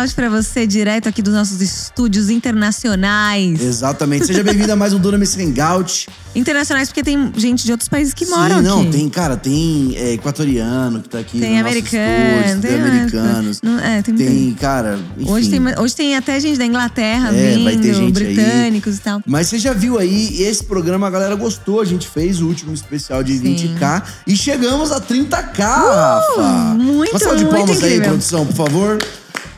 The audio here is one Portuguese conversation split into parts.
Hangout pra você, direto aqui dos nossos estúdios internacionais. Exatamente. Seja bem-vindo a mais um Dunamis Hangout. Internacionais porque tem gente de outros países que moram Sim, não, aqui. tem, cara, tem é, equatoriano que tá aqui Tem no americano, estúdio, tem, tem- americanos. não, é, tem tem, cara, enfim. Hoje tem, hoje tem até gente da Inglaterra É, vindo, vai ter gente aí. britânicos e tal. Mas você já viu aí, esse programa a galera gostou. A gente fez o último especial de Sim. 20k e chegamos a 30k, Rafa. Uh, muito, Uma salva de palmas aí, incrível. produção, por favor.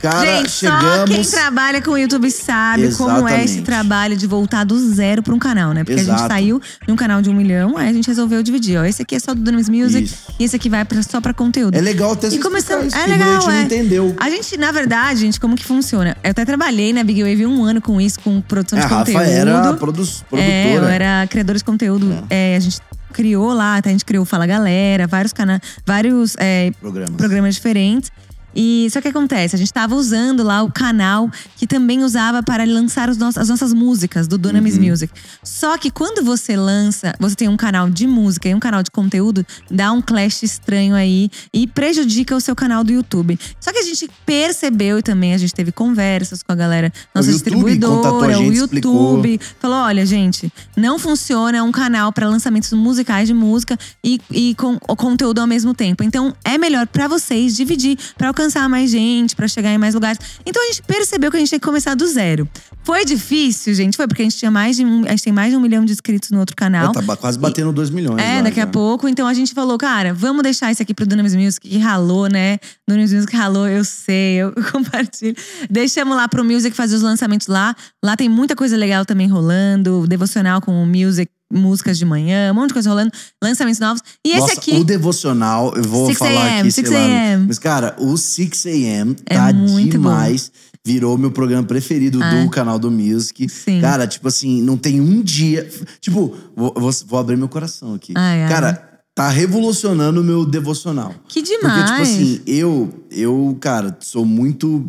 Cara, Gente, só quem chegamos. trabalha com o YouTube sabe como é esse Exatamente. trabalho de voltar do zero pra um canal, né? Porque a gente Exato. saiu de um canal de um milhão, aí a gente resolveu dividir. Ó, esse aqui é só do Dunamis Music Isso. e esse aqui vai pra, só pra conteúdo. É legal até E começamos. É legal, a gente é. não entendeu. A gente, na verdade, gente, como que funciona? Eu até trabalhei na Big Wave um ano com isso, com produção É, de a Rafa conteúdo. era produ produtora. É, eu era criadora de conteúdo. É, a gente criou lá, a gente criou Fala Galera, vários canais, vários é, Programas. programas diferentes. E só que acontece, a gente tava usando lá o canal que também usava para lançar os nossos- as nossas músicas do Dunamis Uhum. Music. Só que quando você lança, você tem um canal de música e um canal de conteúdo, dá um clash estranho aí e prejudica o seu canal do YouTube. Só que a gente percebeu e também a gente teve conversas com a galera, nossa O distribuidora, o gente, YouTube, explicou. falou: olha, gente, não funciona um canal para lançamentos musicais de música e, e com o conteúdo ao mesmo tempo. Então é melhor para vocês dividir para alcançar mais gente, para chegar em mais lugares. Então a gente percebeu que a gente tem que começar do zero. Foi difícil, gente? Foi porque a gente tinha mais de um, a gente tem mais de um milhão de inscritos no outro canal. É, tá quase batendo 2 milhões. É, lá daqui a já. pouco. Então a gente falou, cara, vamos deixar isso aqui pro Dunamis Music, que ralou, né? Dunamis Music ralou, eu sei, eu compartilho. Deixamos lá pro Music fazer os lançamentos lá. Lá tem muita coisa legal também rolando. Devocional com o Music, músicas de manhã, um monte de coisa rolando. Lançamentos novos. E esse Nossa, aqui. o devocional, eu vou 6 falar aqui, sei 6 lá. a.m.. Mas, cara, o 6 a.m. É tá muito bom. demais. Virou meu programa preferido Ah. do canal do Music. Sim. Cara, tipo assim, não tem um dia. Tipo, vou, vou, abrir meu coração aqui. Ai, ai. Cara, tá revolucionando o meu devocional. Que demais. Porque, tipo assim, eu, eu, cara, sou muito.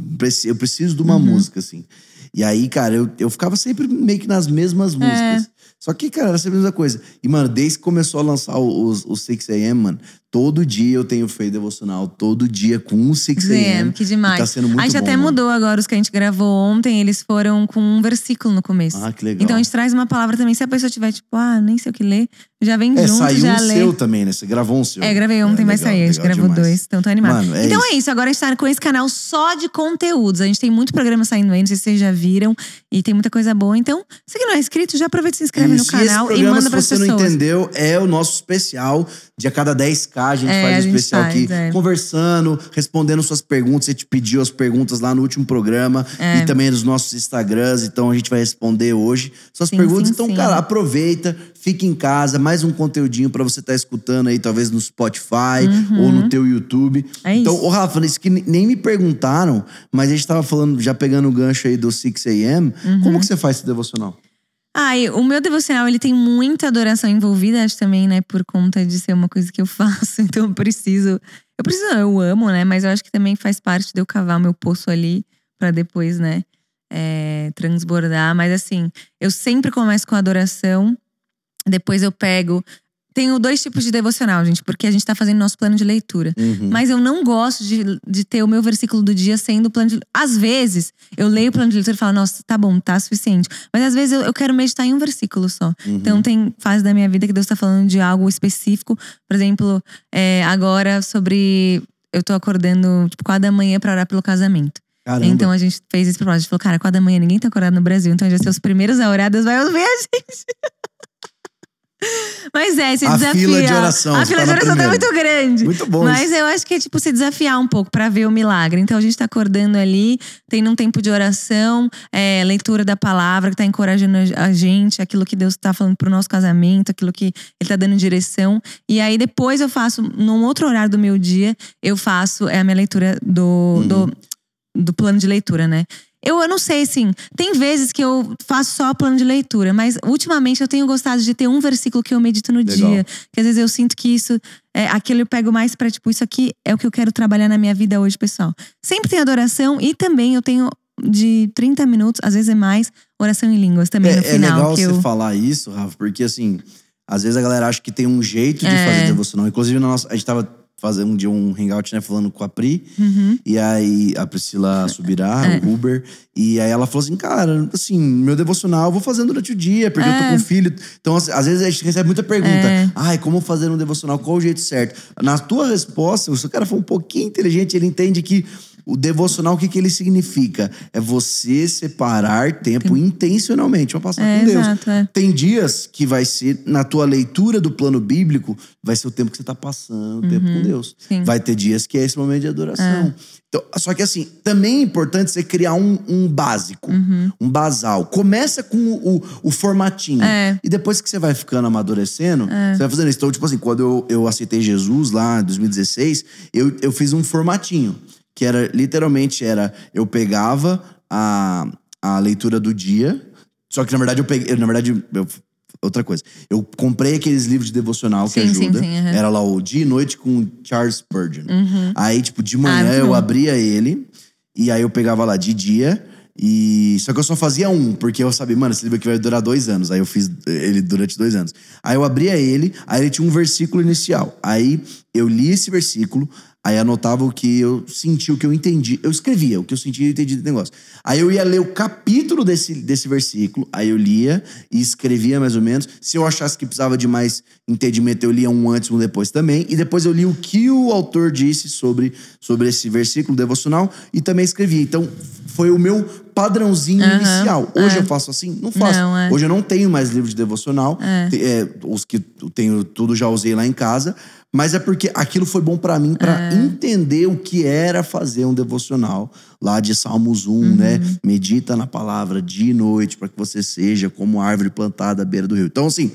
Eu preciso de uma Uhum. música, assim. E aí, cara, eu, eu ficava sempre meio que nas É. mesmas músicas. Só que, cara, era a mesma coisa. E, mano, desde que começou a lançar o, o, o 6am, mano, todo dia eu tenho feito devocional. Todo dia com o 6am. Zé, que demais. E tá sendo muito a gente bom, até mano. mudou agora os que a gente gravou ontem, eles foram com um versículo no começo. Ah, que legal. Então a gente traz uma palavra também. Se a pessoa tiver, tipo, ah, nem sei o que ler, já vem É, junto, saiu já um lê. seu também, né? Você gravou um seu. É, gravei ontem, É, vai legal, sair. A gente gravou demais. dois, então tô animado. Mano, é então isso. é isso, agora a gente tá com esse canal só de conteúdos. A gente tem muito programa saindo aí, não sei se vocês já viram. E tem muita coisa boa. Então, se você não é inscrito, já aproveita e se inscreve Isso, no canal e, e, esse programa, manda se pras você pessoas. não entendeu, é o nosso especial. De a cada 10k a gente É, faz a um gente especial faz, aqui, é. conversando, respondendo suas perguntas. Você te pediu as perguntas lá no último programa É. e também nos nossos Instagrams. Então a gente vai responder hoje suas Sim, perguntas. sim, então, sim. cara, aproveita, fica em casa, mais um conteúdinho pra você estar escutando aí, talvez no Spotify ou no teu YouTube. Uhum. É então, isso. ô Rafa, isso que nem- nem me perguntaram, mas a gente tava falando, já pegando o gancho aí do 6am. Uhum. Como que você faz esse devocional? Ai, o meu devocional, ele tem muita adoração envolvida, acho também, né? Por conta de ser uma coisa que eu faço. Então eu preciso. Eu preciso, eu amo, né? Mas eu acho que também faz parte de eu cavar meu poço ali pra depois, né? é, transbordar. Mas assim, eu sempre começo com adoração, depois eu pego. Tenho dois tipos de devocional, gente, porque a gente tá fazendo nosso plano de leitura. Uhum. Mas eu não gosto de, de ter o meu versículo do dia sendo o plano de Às vezes, eu leio o plano de leitura e falo, nossa, tá bom, tá suficiente. Mas às vezes eu, eu quero meditar em um versículo só. Uhum. Então tem fase da minha vida que Deus tá falando de algo específico. Por exemplo, é, agora sobre. Eu tô acordando, tipo, quatro da manhã pra orar pelo casamento. Caramba. Então a gente fez esse propósito. A gente falou, cara, quatro da manhã ninguém tá acordado no Brasil. Então já ser os primeiros a orar, Deus vai ouvir a gente. Mas é, se A desafia. fila de oração, A fila tá de oração tá primeira. muito grande. Muito bom Mas isso. eu acho que é tipo se desafiar um pouco pra ver o milagre. Então a gente tá acordando ali, tendo um tempo de oração, é, leitura da palavra que tá encorajando a gente, aquilo que Deus tá falando pro nosso casamento, aquilo que Ele tá dando direção. E aí depois eu faço, num outro horário do meu dia, eu faço é a minha leitura do, Uhum. do, do plano de leitura, né? Eu, eu não sei, assim, tem vezes que eu faço só plano de leitura, mas ultimamente eu tenho gostado de ter um versículo que eu medito no Legal. dia. Que às vezes eu sinto que isso, é, aquilo eu pego mais pra, tipo, isso aqui é o que eu quero trabalhar na minha vida hoje, pessoal. Sempre tem adoração e também eu tenho de 30 minutos, às vezes é mais, oração em línguas também É, no é final. legal que você eu... falar isso, Rafa, porque assim, às vezes a galera acha que tem um jeito de É. fazer devocional. Inclusive, nossa, a gente tava fazer um dia um hangout, né? Falando com a Pri. Uhum. E aí a Priscila Subirá, É. o Uber. E aí ela falou assim, cara, assim, meu devocional eu vou fazendo durante o dia, porque eu tô É. com filho. Então, às às vezes a gente recebe muita pergunta. É. Ai, como fazer um devocional? Qual o jeito certo? Na tua resposta, se o cara for um pouquinho inteligente, ele entende que o devocional, o que, que ele significa? É você separar tempo intencionalmente pra passar É, com Deus. exato, é. Tem dias que vai ser, na tua leitura do plano bíblico, vai ser o tempo que você tá passando, o tempo com Deus. Uhum. sim. Vai ter dias que é esse momento de adoração. Então, só que assim, também é importante você criar um, um básico, um basal. Começa com o, o- o formatinho. Uhum. É. E depois que você vai ficando amadurecendo, você vai fazendo isso. Então, tipo assim, quando eu, eu aceitei Jesus lá em 2016, eu, eu fiz um formatinho. Que era, literalmente, era, eu pegava a, a leitura do dia. Só que, na verdade, eu peguei. na verdade, eu- outra coisa. Eu comprei aqueles livros de devocional que Sim, sim, ajuda. sim, aham. Era lá o Dia e Noite com Charles Spurgeon. Aí, tipo, de manhã Ah, eu abria ele. E aí eu pegava lá de dia. E só que eu só fazia um, porque eu sabia, mano, esse livro aqui vai durar dois anos. Aí eu fiz ele durante dois anos. Aí eu abria ele, aí ele tinha um versículo inicial. Aí eu li esse versículo, aí anotava o que eu senti, o que eu entendi. Eu escrevia o que eu senti e entendi do negócio. Aí eu ia ler o capítulo desse, desse versículo, aí eu lia e escrevia mais ou menos. Se eu achasse que precisava de mais entendimento, eu lia um antes, um depois também. E depois eu li o que o autor disse sobre, sobre esse versículo devocional e também escrevia. Então, foi o meu padrãozinho Aham, inicial. Hoje é. eu faço assim? Não faço. Não, é. Hoje eu não tenho mais livro de devocional. É. É, os que eu tenho, tudo já usei lá em casa. Mas é porque aquilo foi bom pra mim, pra É. entender o que era fazer um devocional lá de Salmos 1, Uhum. né? Medita na palavra dia e noite para que você seja como árvore plantada à beira do rio. Então, assim,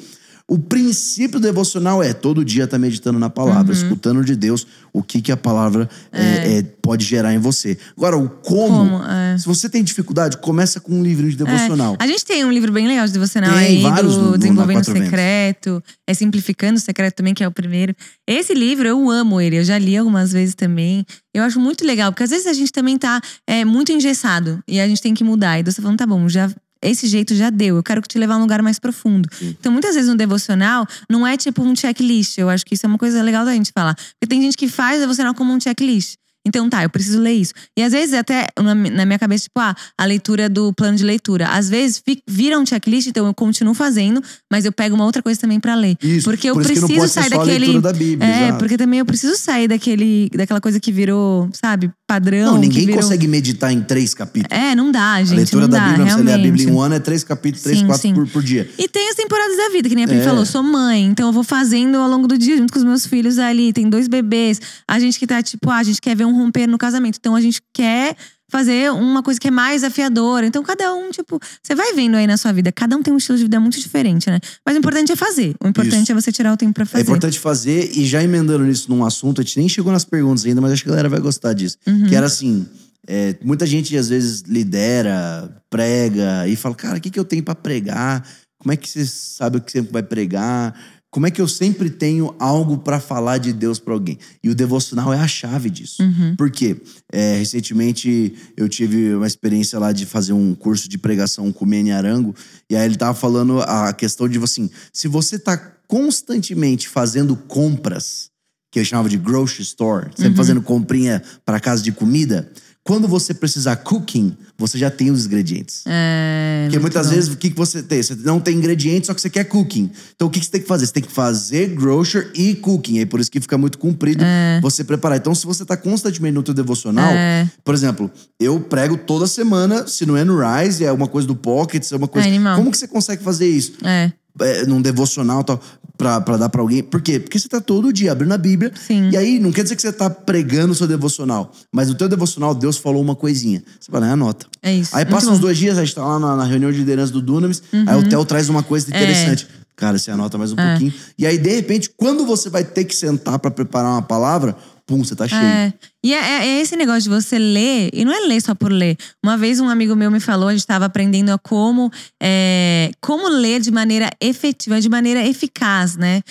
o princípio devocional é todo dia estar meditando na palavra, Uhum. escutando de Deus o que, que a palavra é, é, pode gerar em você. Agora, o como, Como, é. se você tem dificuldade, começa com um livro de devocional. É. A gente tem um livro bem legal de devocional Tem aí, vários no- no- do na Desenvolvendo o Ventos. Secreto. É Simplificando o Secreto também, que é o primeiro. Esse livro, eu amo ele. Eu já li algumas vezes também. Eu acho muito legal, porque às vezes a gente também tá é, muito engessado. E a gente tem que mudar. E você falando, tá bom, já… Esse jeito já deu, eu quero te levar a um lugar mais profundo. Então, muitas vezes no devocional, não é tipo um checklist. Eu acho que isso é uma coisa legal da gente falar. Porque tem gente que faz o devocional como um checklist. Então tá, eu preciso ler isso. E às vezes até na, mi- na minha cabeça, tipo, ah, a leitura do plano de leitura. Às vezes vira um checklist, então eu continuo fazendo, mas eu pego uma outra coisa também pra ler. Isso, Porque eu por preciso sair daquele. leitura da Bíblia, é, exato. porque também eu preciso sair daquele, daquela coisa que virou, sabe, padrão. Não, ninguém virou- consegue meditar em três capítulos. É, não dá, gente. a leitura não da dá, Bíblia, você lê a realmente. Bíblia em um ano, é três capítulos, três, Sim, quatro sim. por, por dia. E tem as temporadas da vida, que nem a Pri É. falou, sou mãe, então eu vou fazendo ao longo do dia, junto com os meus filhos ali. Tem dois bebês. A gente que tá, tipo, ah, a gente quer ver um romper no casamento. Então a gente quer fazer uma coisa que é mais afiadora. Então cada um, tipo, você vai vendo aí na sua vida, cada um tem um estilo de vida muito diferente, né? Mas o importante é fazer. O importante Isso. é você tirar o tempo pra É fazer. importante fazer, e já emendando nisso num assunto, a gente nem chegou nas perguntas ainda, mas acho que a galera vai gostar disso. Uhum. Que era assim: é, muita gente às vezes lidera, prega, e fala, cara, o que, que eu tenho pra pregar? Como é que você sabe o que sempre vai pregar? Como é que eu sempre tenho algo pra falar de Deus pra alguém? E o devocional é a chave disso. Uhum. Por quê? É, recentemente eu tive uma experiência lá de fazer um curso de pregação com o Mene Arango, e aí ele tava falando a questão de assim: se você tá constantemente fazendo compras, que eu chamava de grocery store, sempre fazendo comprinha para casa de comida, quando você precisar cooking, você já tem os ingredientes. É, Porque muitas bom. vezes, o que, que você tem? Você não tem ingredientes, só que você quer cooking. Então, o que, que você tem que fazer? Você tem que fazer grocer e cooking. Aí, por isso que fica muito comprido você preparar. Então, se você tá constantemente no teu devocional, É. por exemplo, eu prego toda semana, se não é no Rise, é uma coisa do Pocket, é uma coisa... É animal. Como que você consegue fazer isso? É. é, num devocional e tal, pra, pra dar pra alguém. Por quê? Porque você tá todo dia abrindo a Bíblia. Sim. E aí, não quer dizer que você tá pregando o seu devocional. Mas no teu devocional, Deus falou uma coisinha. Você fala, "Ah, anota. É isso. Aí passa. Uhum. uns dois dias, a gente tá lá na, na reunião de liderança do Dunamis. Aí o Theo traz uma coisa interessante. Cara, você anota mais um É. pouquinho. E aí, de repente, quando você vai ter que sentar pra preparar uma palavra, pum, você tá cheio. É. E é, é- é esse negócio de você ler, e não é ler só por ler. Uma vez um amigo meu me falou, a gente estava aprendendo a como, é, como ler de maneira efetiva, de maneira eficaz, né?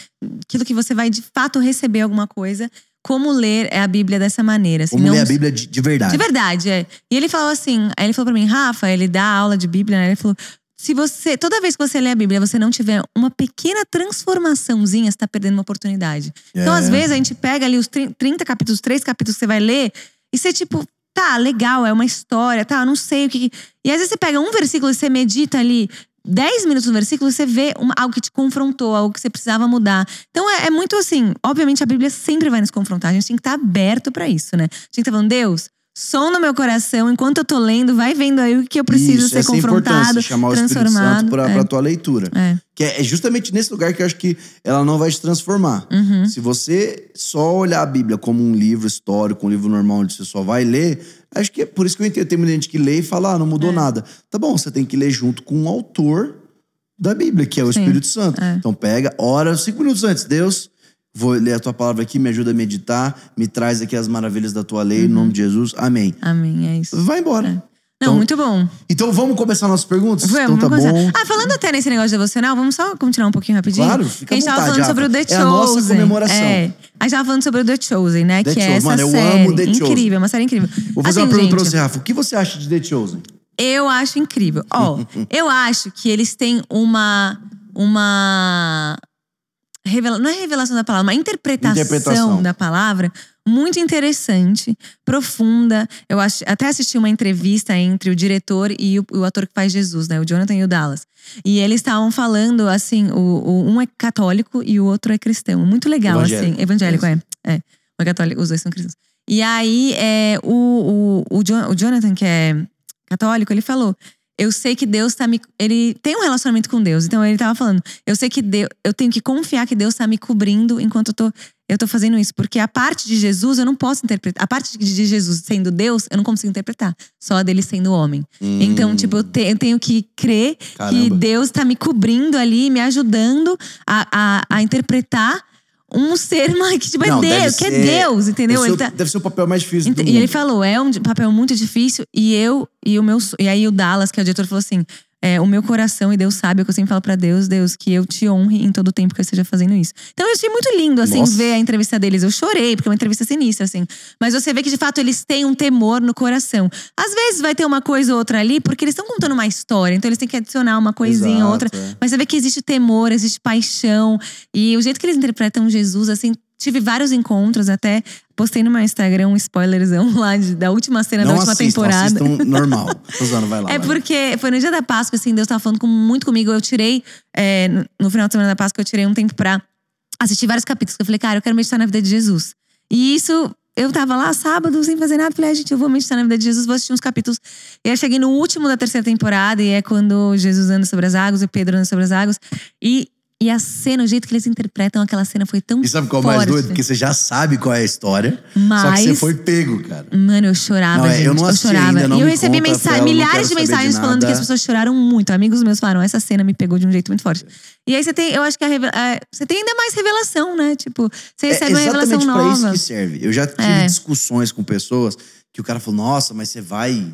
Aquilo que você vai de fato receber alguma coisa. Como ler a Bíblia dessa maneira. assim, Como não ler a Bíblia de, de verdade. de verdade, é. E ele falou assim, ele falou pra mim, Rafa, ele dá aula de Bíblia, né? Ele falou, se você, toda vez que você lê a Bíblia, você não tiver uma pequena transformaçãozinha, você tá perdendo uma oportunidade. Então, É. às vezes, a gente pega ali os 30 capítulos, três capítulos que você vai ler, e você, tipo, tá, legal, é uma história, tá, eu não sei o que. E às vezes você pega um versículo e você medita ali. 10 minutos no versículo, você vê uma- algo que te confrontou, algo que você precisava mudar. Então é, é muito assim, obviamente a Bíblia sempre vai nos confrontar, a gente tem que estar aberto pra isso, né? A gente estar falando, Deus, som no meu coração, enquanto eu tô lendo, vai vendo aí o que eu preciso Isso, ser essa é confrontado, chamar o Espírito transformado. Santo pra, é. pra tua leitura. É. Que é é justamente nesse lugar que eu acho que ela não vai te transformar. Uhum. Se você só olhar a Bíblia como um livro histórico, um livro normal onde você só vai ler, acho que é por isso que eu entendo. Tem muita gente que lê e fala, ah, não É. mudou nada. Tá bom, você tem que ler junto com o autor da Bíblia, que é o Sim, Espírito Santo. é. Então pega, ora cinco minutos antes. Deus, vou ler a tua palavra aqui, me ajuda a meditar, me traz aqui as maravilhas da tua lei, em nome de Jesus. Amém. Amém, é isso. Vai embora. Não, Então- muito bom. Então vamos começar nossas perguntas? Vamos, então tá começar. bom. Ah, falando até nesse negócio devocional, vamos só continuar um pouquinho rapidinho? Claro, fica a gente à tava vontade, falando sobre o The. Chosen. É a nossa comemoração. É. A gente tava falando sobre o The Chosen, né? The que é Chosen. essa Mano, eu série. amo The Chosen. incrível, uma série incrível. Vou fazer Assim, uma pergunta pra gente, você, Rafa. O que você acha de The Chosen? Eu acho incrível. Ó, eu acho que eles têm uma. Uma. Revela, não é revelação da palavra, uma interpretação, Interpretação. da palavra muito interessante, profunda. Eu acho, até assisti uma entrevista entre o diretor e o, o ator que faz Jesus, né? O Jonathan e o Dallas. E eles estavam falando, assim, o, o- um é católico e o outro é cristão. Muito legal, Evangélico. assim. Evangélico, é. É. É católico, os dois são cristãos. E aí, é, o, o, o, Jo- o Jonathan, que é católico, ele falou: Eu sei que Deus tá me. Ele tem um relacionamento com Deus. Então ele tava falando: Eu sei que Deus. Eu tenho que confiar que Deus tá me cobrindo enquanto eu tô, eu tô fazendo isso. Porque a parte de Jesus eu não posso interpretar. A parte de Jesus sendo Deus, eu não consigo interpretar. Só a dele sendo homem. Então, tipo, eu, te- eu tenho que crer que Hum. Caramba. Deus tá me cobrindo ali, me ajudando a, a, a interpretar um ser mais que, tipo, é Não, Deus, que é ser- Deus, entendeu? Deve ser, tá- o- deve ser o papel mais difícil do Ent- e ele falou, é um papel muito difícil. E eu, e o meu E aí o Dallas, que é o diretor, falou assim: é, o meu coração, e Deus sabe, é o que eu sempre falo pra Deus, Deus, que eu te honre em todo o tempo que eu esteja fazendo isso. Então eu achei muito lindo, assim, Nossa. ver a entrevista deles. Eu chorei, porque é uma entrevista sinistra, assim. Mas você vê que, de fato, eles têm um temor no coração. Às vezes vai ter uma coisa ou outra ali, porque eles estão contando uma história, então eles têm que adicionar uma coisinha ou outra. é. Mas você vê que existe temor, existe paixão. E o jeito que eles interpretam Jesus, assim, tive vários encontros, até postei no meu Instagram um spoilerzão lá de- da última cena Não da última assistam, temporada. assistam normal. Usando, vai lá. É vai. porque foi no dia da Páscoa, assim, Deus tava falando com- muito comigo. Eu tirei, é, no- final de semana da Páscoa, eu tirei um tempo pra assistir vários capítulos. Eu falei, cara, eu quero meditar na vida de Jesus. E isso, eu tava lá sábado sem fazer nada. Falei, ah, gente, eu vou meditar na vida de Jesus, vou assistir uns capítulos. E aí eu cheguei no último da terceira temporada, e é quando Jesus anda sobre as águas, e Pedro anda sobre as águas. E, e a cena, o jeito que eles interpretam aquela cena foi tão E sabe qual é o forte. mais doido? Porque você já sabe qual é a história. Só que Mas- você foi pego, cara. Mano, eu chorava, Não, é, gente. eu não assisti chorava. ainda, não e eu recebi eu milhares de saber de mensagens falando que as pessoas choraram muito. Amigos meus falaram, essa cena me pegou de um jeito muito forte. E aí você tem, eu acho que a reve- é, você tem ainda mais revelação, né? Tipo, você recebe uma é revelação exatamente pra isso nova. que serve. Eu já tive É. discussões com pessoas que o cara falou: Nossa, mas você vai.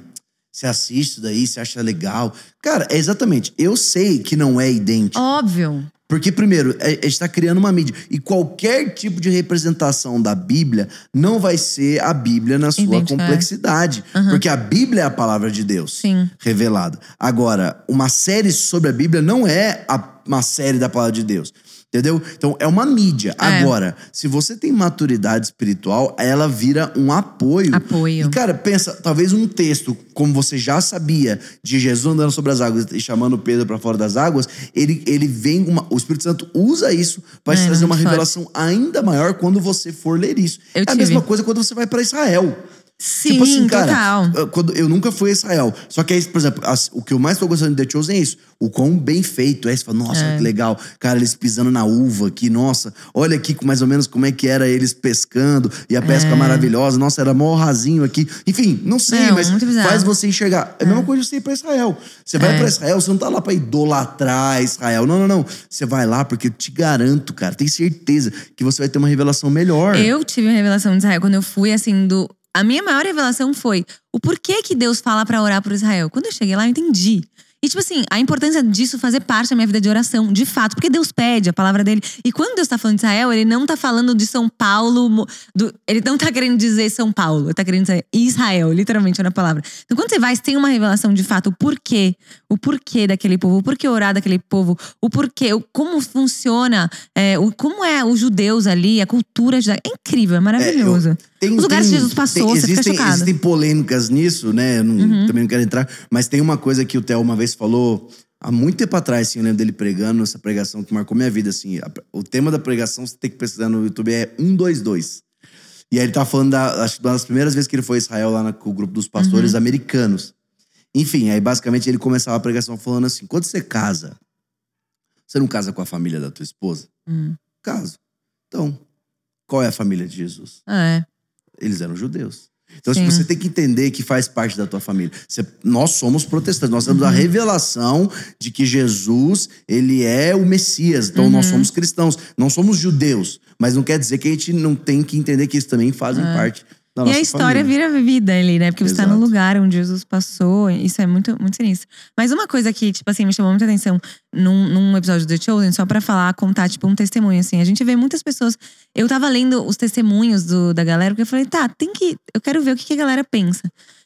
Você assiste isso daí, você acha legal. Cara, é exatamente. Eu sei que não é idêntico. Óbvio. Porque, primeiro, a a gente está criando uma mídia. E qualquer tipo de representação da Bíblia não vai ser a Bíblia na sua Idêntica, é. complexidade. Porque a Bíblia é a palavra de Deus Sim. revelada. Agora, uma série sobre a Bíblia não é a- uma série da palavra de Deus. Entendeu? Então, é uma mídia. É. Agora, se você tem maturidade espiritual, ela vira um apoio. Apoio. E, cara, pensa, talvez um texto, como você já sabia, de Jesus andando sobre as águas e chamando Pedro para fora das águas, ele, ele vem, uma, o Espírito Santo usa isso para te É, trazer uma revelação ainda maior quando você for ler isso. Eu é a tive. mesma coisa quando você vai para Israel. Sim, tipo assim, cara, total. eu- quando, eu nunca fui a Israel. Só que aí, por exemplo, as- o que eu mais tô gostando de The Chosen é isso. O quão bem feito é. Você fala, nossa, É. que legal. Cara, eles pisando na uva aqui, nossa. Olha aqui mais ou menos como é que era eles pescando. E a pesca maravilhosa. Nossa, era mó rasinho aqui. Enfim, não sei, É. Não, mas faz você enxergar. É a mesma coisa de você ir pra Israel. Você vai É. pra Israel, você não tá lá pra idolatrar Israel. Não, não, não. Você vai lá porque eu te garanto, cara, tenho certeza que você vai ter uma revelação melhor. Eu tive uma revelação de Israel quando eu fui, assim, do. A minha maior revelação foi o porquê que Deus fala pra orar por Israel. Quando eu cheguei lá, eu entendi. E, tipo assim, a importância disso fazer parte da minha vida de oração, de fato. Porque Deus pede a palavra dele. E quando Deus tá falando de Israel, ele não tá falando de São Paulo. Do, ele não tá querendo dizer São Paulo. Ele tá querendo dizer Israel, literalmente na palavra. Então, quando você vai, você tem uma revelação de fato, o porquê. O porquê daquele povo. O porquê orar daquele povo. O porquê. O, como funciona. É, o, como é os judeus ali, a cultura. É incrível, é maravilhoso. É, eu, tem, os lugares tem, que Jesus passou, tem, existem, Existem polêmicas nisso, né? Não, uhum. Também não quero entrar. Mas tem uma coisa que o Theo uma vez falou há muito tempo atrás, assim, eu lembro dele pregando essa pregação que marcou minha vida, assim. O tema da pregação, você tem que pesquisar no YouTube, é 122. E aí ele tá falando da, acho das primeiras vezes que ele foi a Israel lá com o grupo dos pastores uhum. americanos. Enfim, aí basicamente ele começava a pregação falando assim: quando você casa, você não casa com a família da tua esposa? Hum. Caso. Então, qual é a família de Jesus? É. Eles eram judeus. Então, Sim. você tem que entender que faz parte da tua família. Você, nós somos protestantes, nós temos uhum. a revelação de que Jesus, ele é o Messias. Então, uhum. nós somos cristãos, não somos judeus. Mas não quer dizer que a gente não tem que entender que eles também fazem é. parte e a história família. vira vida ali, né? Porque você Exato. tá no lugar onde Jesus passou. Isso é muito, muito sinistro. Mas uma coisa que, tipo assim, me chamou muita atenção num, num episódio do The Chosen, só pra falar, contar, tipo, um testemunho, assim. A gente vê muitas pessoas. Eu tava lendo os testemunhos do, da galera, porque eu falei, tá, tem que. Eu quero ver o que, que a galera pensa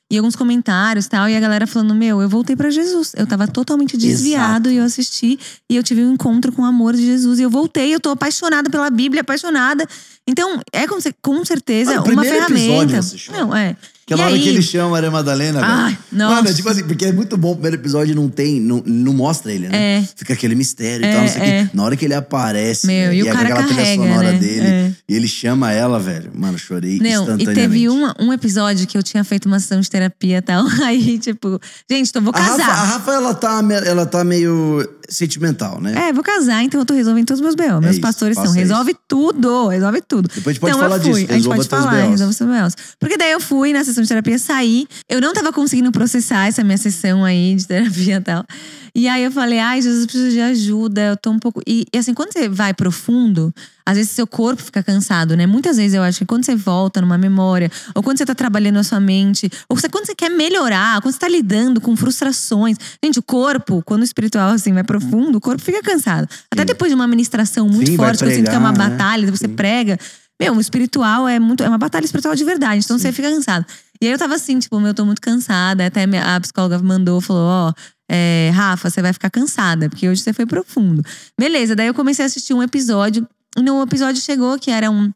e alguns comentários tal, e a galera falando: Meu, eu voltei para Jesus. Eu tava totalmente desviado Exato. e eu assisti e eu tive um encontro com o amor de Jesus. E eu voltei, eu tô apaixonada pela Bíblia, apaixonada. Então, é com, com certeza uma ferramenta. Não, é. Aquela hora aí? que ele chama a Maria Madalena, Ai, velho. Nossa. Mano, é tipo assim, porque é muito bom. O primeiro episódio não tem, não, não mostra ele, né? É. Fica aquele mistério e tal, não sei o é. quê. Na hora que ele aparece, Meu, né? e, e o cara aquela carrega, trilha sonora né? dele, é. e ele chama ela, velho. Mano, chorei não, instantaneamente. E teve uma, um episódio que eu tinha feito uma sessão de terapia e tal. Aí, tipo, gente, então vou casar. A Rafa, a Rafa, ela, tá, ela tá meio sentimental, né? É, vou casar, então eu tô resolvendo todos os meus B.O. Meus é pastores são, resolve isso. tudo, resolve tudo. Depois a gente pode então, falar disso. A gente pode falar, resolve os B.O.s. Porque daí eu fui na sessão de terapia, saí. Eu não tava conseguindo processar essa minha sessão aí de terapia e tal. E aí eu falei, ai, Jesus, eu preciso de ajuda, eu tô um pouco. E, e, assim, quando você vai profundo, às vezes seu corpo fica cansado, né? Muitas vezes eu acho que quando você volta numa memória, ou quando você tá trabalhando a sua mente, ou você, quando você quer melhorar, quando você tá lidando com frustrações. Gente, o corpo, quando o espiritual assim vai profundo, o corpo fica cansado. Sim. Até depois de uma ministração muito Sim, forte, pregar, que eu sinto que é uma né? batalha, você Sim. prega. Meu, o espiritual é muito. É uma batalha espiritual de verdade. Então Sim. você fica cansado. E aí eu tava assim, tipo, meu, eu tô muito cansada. Até a psicóloga mandou, falou: Ó, oh, é, Rafa, você vai ficar cansada, porque hoje você foi profundo. Beleza, daí eu comecei a assistir um episódio. E no episódio chegou que era um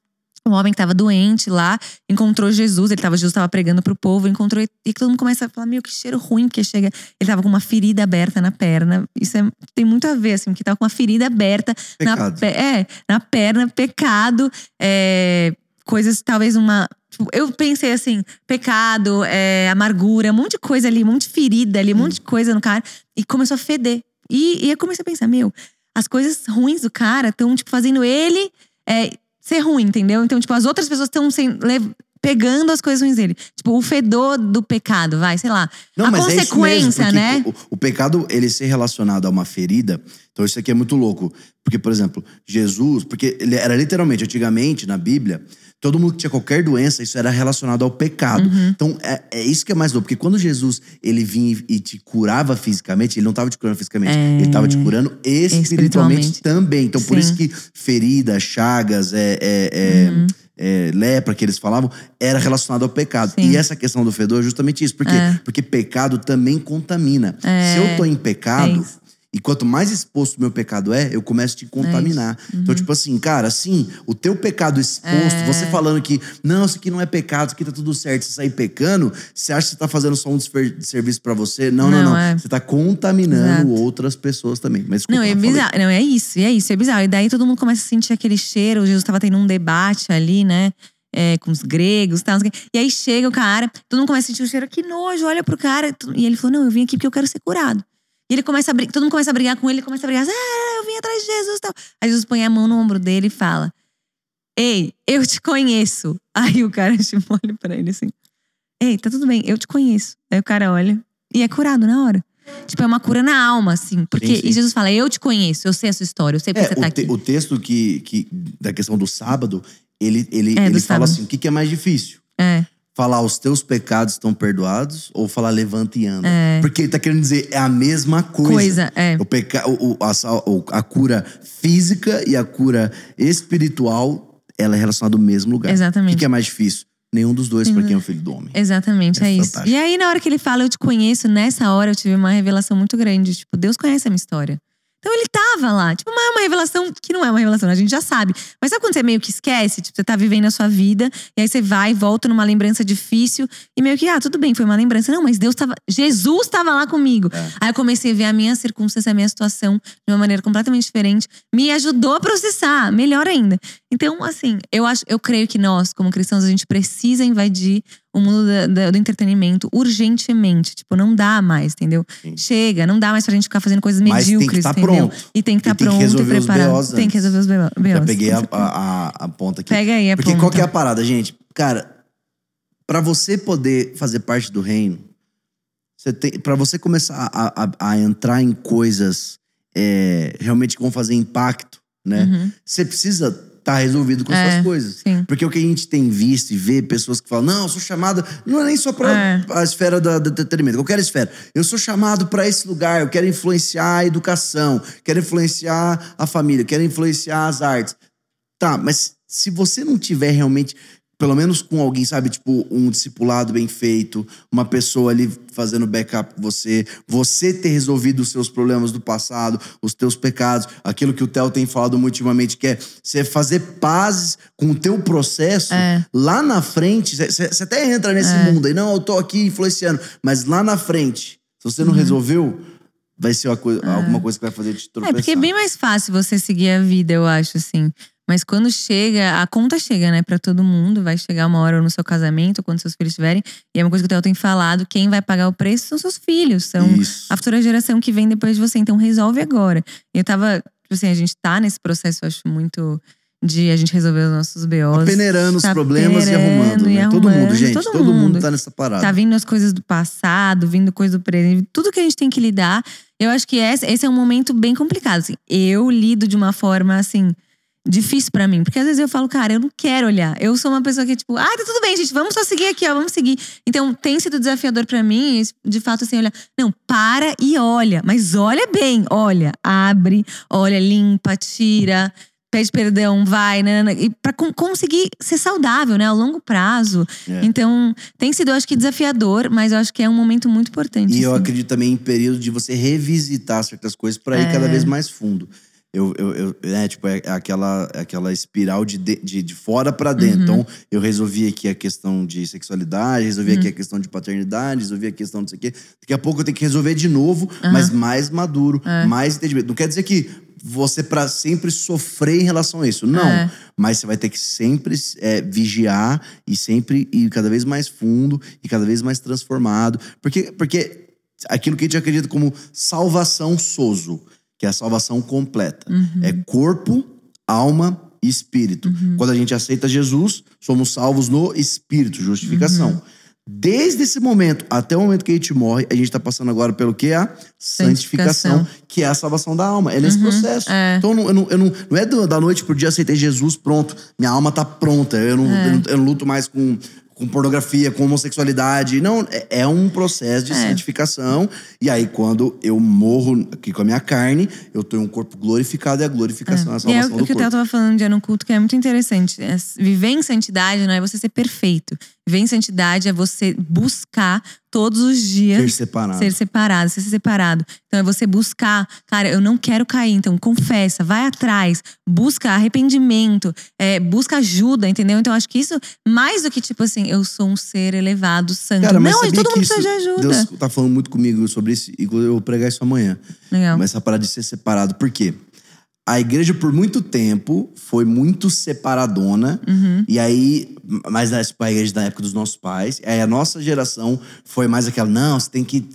um homem que estava doente lá, encontrou Jesus, ele tava, Jesus estava pregando pro povo, encontrou e todo mundo começa a falar, meu, que cheiro ruim, porque chega, ele tava com uma ferida aberta na perna. Isso é, tem muito a ver, assim, que tava com uma ferida aberta pecado. na, é, na perna, pecado, é, coisas, talvez uma. Tipo, eu pensei assim, pecado, é, amargura, um monte de coisa ali, um monte de ferida ali, um monte de coisa no cara. E começou a feder. E, e eu comecei a pensar, meu, as coisas ruins do cara estão, tipo, fazendo ele é, ser ruim, entendeu? Então, tipo, as outras pessoas estão pegando as coisas ruins dele. Tipo, o fedor do pecado, vai, sei lá. Não, a mas consequência, é né? O, o, pecado, ele ser relacionado a uma ferida. Então, isso aqui é muito louco. Porque, por exemplo, Jesus, porque ele era literalmente, antigamente, na Bíblia, todo mundo que tinha qualquer doença, isso era relacionado ao pecado. Uhum. Então, é, é, isso que é mais louco. Porque quando Jesus, ele vinha e te curava fisicamente, ele não estava te curando fisicamente. É... Ele estava te curando espiritualmente, espiritualmente. também. Então, Sim. por isso que ferida, chagas, é, é, é uhum. é, lepra que eles falavam, era relacionado ao pecado. Sim. E essa questão do fedor é justamente isso. Porque, É. porque pecado também contamina. É. Se eu tô em É pecado, isso. E quanto mais exposto o meu pecado é, eu começo a te contaminar. Então, tipo assim, cara, assim, o teu pecado exposto, É. você falando que, não, isso aqui não é pecado, isso aqui tá tudo certo, você sair pecando, você acha que você tá fazendo só um serviço pra você? Não, não, Não, não. é. Você tá contaminando Exato. outras pessoas também. Mas desculpa, Não, é bizarro. Não, é isso, é isso, é bizarro. E daí todo mundo começa a sentir aquele cheiro. Jesus tava tendo um debate ali, né? é, com os gregos e tal. E aí chega o cara, todo mundo começa a sentir o cheiro, que nojo, olha pro cara. E ele falou: Não, eu vim aqui porque eu quero ser curado. E ele começa a brigar, todo mundo começa a brigar com ele, ele começa a brigar, ah, eu vim atrás de Jesus e tal. Aí Jesus põe a mão no ombro dele e fala: Ei, eu te conheço. Aí o cara tipo, olha pra ele assim: Ei, tá tudo bem, eu te conheço. Aí o cara olha e é curado na hora. Tipo, é uma cura na alma, assim. Porque Sim, sim. E Jesus fala: Eu te conheço, eu sei a sua história, eu sei porque É, você tá o, te- aqui. o texto que, que, da questão do sábado, ele, ele, É, ele fala sábado. assim: o que, que é mais difícil? É. falar os teus pecados estão perdoados ou falar levanta e anda. É. Porque ele tá querendo dizer é a mesma coisa. Coisa, é. O peca, o, a, a cura física e a cura espiritual, ela é relacionada ao mesmo lugar. Exatamente. O que, que é mais difícil? Nenhum dos dois para quem é o filho do homem. Exatamente, É é, isso. E aí, na hora que ele fala, eu te conheço, nessa hora eu tive uma revelação muito grande. Tipo, Deus conhece a minha história. Então ele tava lá. Tipo, mas é uma revelação que não é uma revelação, a gente já sabe. Mas sabe quando você meio que esquece? Tipo, você tá vivendo a sua vida, e aí você vai, volta numa lembrança difícil, e meio que, ah, tudo bem, foi uma lembrança. Não, mas Deus tava. Jesus tava lá comigo. É. Aí eu comecei a ver a minha circunstância, a minha situação de uma maneira completamente diferente. Me ajudou a processar, melhor ainda. Então, assim, eu acho, eu creio que nós, como cristãos, a gente precisa invadir o mundo da- da- do entretenimento urgentemente. Tipo, não dá mais, entendeu? Sim. Chega, não dá mais pra gente ficar fazendo coisas Mas tem que medíocres, tá entendeu? pronto. E tem que E estar tem que pronto e resolver os preparado. BOs tem que resolver os BOs. Já peguei a, a, a- ponta aqui. Pega aí a Porque ponta. qual que é a parada, gente? Cara, pra você poder fazer parte do reino, você tem, para você começar a, a- a entrar em coisas é, realmente que vão fazer impacto, né? Uhum. Você precisa estar resolvido com as É, suas coisas. Sim. Porque o que a gente tem visto e vê pessoas que falam, não, eu sou chamado, não é nem só pra É. a esfera da, da entretenimento, qualquer esfera. Eu sou chamado pra esse lugar, eu quero influenciar a educação, quero influenciar a família, quero influenciar as artes. Tá, mas se você não tiver realmente, pelo menos com alguém, sabe, tipo, um discipulado bem feito, uma pessoa ali fazendo backup com você, você ter resolvido os seus problemas do passado, os teus pecados, aquilo que o Theo tem falado muito ultimamente, que é você fazer pazes com o teu processo, É. lá na frente, você até entra nesse mundo aí, não, eu tô aqui influenciando, mas lá na frente, se você não resolveu, vai ser uma coisa- alguma coisa que vai fazer te Uhum. É, tropeçar. porque é bem mais fácil você seguir a vida, eu acho, assim. Mas quando chega, a conta chega, né, pra todo mundo. Vai chegar uma hora no seu casamento, quando seus filhos estiverem. E é uma coisa que o Theo tem falado: quem vai pagar o preço são seus filhos. São Isso. a futura geração que vem depois de você. Então resolve agora. E eu tava, tipo assim, a gente tá nesse processo, eu acho, muito de a gente resolver os nossos BOs. peneirando os Tá problemas e arrumando, peneirando e né? Todo mundo, arrumando, gente. todo Todo, mundo. mundo. tá nessa parada. Tá vindo as coisas do passado, vindo coisa do presente, tudo que a gente tem que lidar. Eu acho que esse, esse é um momento bem complicado. assim. Eu lido de uma forma assim. Difícil pra mim, porque às vezes eu falo, cara, eu não quero olhar. Eu sou uma pessoa que, tipo, ah, tá tudo bem, gente, vamos só seguir aqui, ó, vamos seguir. Então, tem sido desafiador pra mim, de fato, assim, olhar. Não, para e olha, mas olha bem, olha, abre, olha, limpa, tira, pede perdão, vai, né, e pra con- conseguir ser saudável, né, a longo prazo. É. Então, tem sido, eu acho que desafiador, mas eu acho que é um momento muito importante. E eu assim. acredito também em período de você revisitar certas coisas pra ir cada É. vez mais fundo. Eu, eu, eu- é, tipo, é aquela, é aquela espiral de, de, de, fora pra dentro. Uhum. Então, eu resolvi aqui a questão de sexualidade, resolvi Uhum. aqui a questão de paternidade, resolvi a questão disso aqui. Daqui a pouco eu tenho que resolver de novo, mas mais maduro, É. mais entendimento. Não quer dizer que você pra sempre sofrer em relação a isso. Não. É. Mas você vai ter que sempre é, vigiar e sempre ir cada vez mais fundo e cada vez mais transformado. Porque, porque aquilo que a gente acredita como salvação soso, que é a salvação completa. Uhum. É corpo, alma e espírito. Quando a gente aceita Jesus, somos salvos no espírito, justificação. Uhum. Desde esse momento até o momento que a gente morre, a gente está passando agora pelo que? A santificação, Santificação. que é a salvação da alma. É nesse processo. é. Então, eu não, eu não, eu não, não é da noite pro dia aceitei Jesus, pronto. Minha alma tá pronta. Eu não, É. eu não, eu não luto mais com, com pornografia, com homossexualidade. Não, é, é um processo de É. santificação. E aí, quando eu morro aqui com a minha carne, eu tenho um corpo glorificado e a glorificação é, a E é salvação o do que o. Theo tava falando de no culto, que é muito interessante. É, viver em santidade não é você ser perfeito. Viver em santidade é você buscar todos os dias Ser separado. ser separado, ser separado. Então é você buscar, cara, eu não quero cair, então confessa, vai atrás, busca arrependimento, é, busca ajuda, entendeu? Então acho que isso, mais do que tipo assim, eu sou um ser elevado, santo. Cara, mas não, todo mundo que precisa de isso- ajuda. Deus tá falando muito comigo sobre isso, e eu vou pregar isso amanhã. Legal. Mas essa parada de ser separado. Por quê? A igreja, por muito tempo, foi muito separadona. Uhum. E aí, mas a igreja da época dos nossos pais. Aí a nossa geração foi mais aquela, não, você tem que.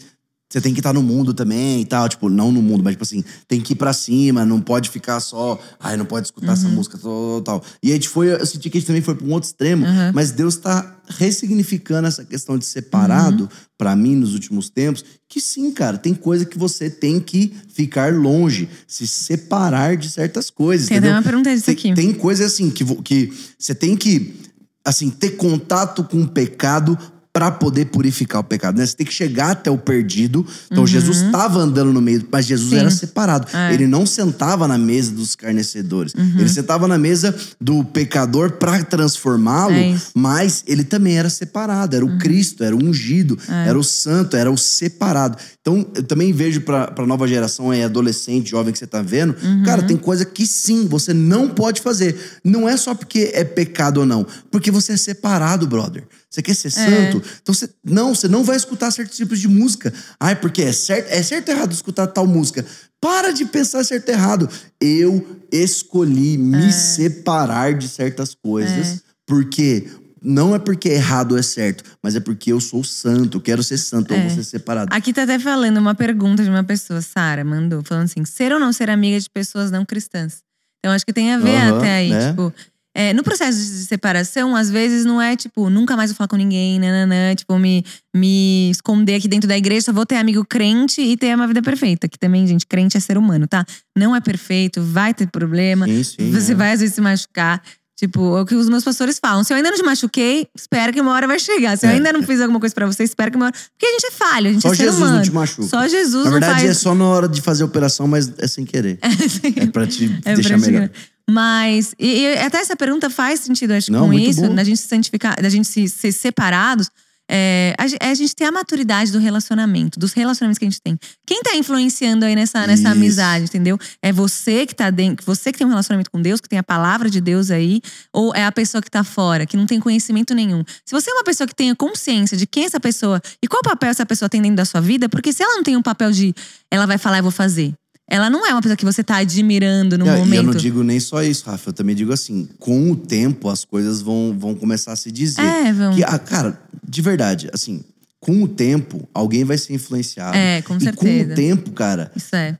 Você tem que estar no mundo também e tal. Tipo, não no mundo, mas tipo assim, tem que ir pra cima, não pode ficar só. Ai, não pode escutar essa Uhum. música, tal, tal, tal. E a gente foi, eu senti que a gente também foi pra um outro extremo. Uhum. Mas Deus tá ressignificando essa questão de separado Uhum. pra mim nos últimos tempos. Que sim, cara, tem coisa que você tem que ficar longe, se separar de certas coisas. Tem uma pergunta disso aqui. tem coisa assim que, que você tem que assim, ter contato com o pecado para poder purificar o pecado, né? Você tem que chegar até o perdido. Então Jesus estava andando no meio, mas Jesus Uhum. Sim. era separado. É. Ele não sentava na mesa dos escarnecedores. Uhum. Ele sentava na mesa do pecador para transformá-lo, É. Uhum. mas ele também era separado, era o Cristo, era o ungido, É. era o santo, era o separado. Então, eu também vejo pra, pra nova geração, é adolescente, jovem que você tá vendo, Uhum. cara, tem coisa que sim, você não pode fazer. Não é só porque é pecado ou não, porque você é separado, brother. Você quer ser santo? Então, você, não, você não vai escutar certos tipos de música. Ai, porque é certo, é certo ou errado escutar tal música. Para de pensar certo ou errado. Eu escolhi me separar de certas coisas, porque não é porque é errado ou é certo, mas é porque eu sou santo, quero ser santo, eu É. vou ser separado. Aqui tá até falando uma pergunta de uma pessoa, Sara, mandou, falando assim: ser ou não ser amiga de pessoas não cristãs? Então acho que tem a ver Aham, até aí, né? tipo. É, no processo de separação, às vezes não é tipo, nunca mais vou falar com ninguém, nananã, tipo, me, me esconder aqui dentro da igreja, só vou ter amigo crente e ter uma vida perfeita. Que também, gente, crente é ser humano, tá? Não é perfeito, vai ter problema, Sim, sim. você é. vai às vezes se machucar. Tipo, é o que os meus pastores falam. Se eu ainda não te machuquei, espera que uma hora vai chegar. Se eu É. ainda não fiz alguma coisa pra você, espera que uma hora. Porque a gente é falho, a gente Só é ser Jesus humano. não te machuca. Só Jesus Na verdade, não é faz. só na hora de fazer a operação, mas é sem querer. É pra te É deixar pra te- melhor. Mas, e, e até essa pergunta faz sentido, acho, Não, com isso, bom. da gente se santificar, da gente se, ser separados. É, a, é a gente ter a maturidade do relacionamento, dos relacionamentos que a gente tem. Quem tá influenciando aí nessa, nessa Isso. amizade, entendeu? É você que tá dentro, você que tem um relacionamento com Deus, que tem a palavra de Deus aí, ou é a pessoa que tá fora, que não tem conhecimento nenhum. Se você é uma pessoa que tenha consciência de quem é essa pessoa e qual papel essa pessoa tem dentro da sua vida, porque se ela não tem um papel de ela vai falar, eu vou fazer. Ela não é uma pessoa que você tá admirando no É, E momento. eu não digo nem só isso, Rafa. Eu também digo assim: com o tempo, as coisas vão, vão começar a se dizer. É, vão. Que, ah, cara, de verdade, assim, com o tempo, alguém vai ser influenciado. É, com E com certeza. o tempo, cara, Isso é.